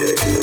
ridiculous.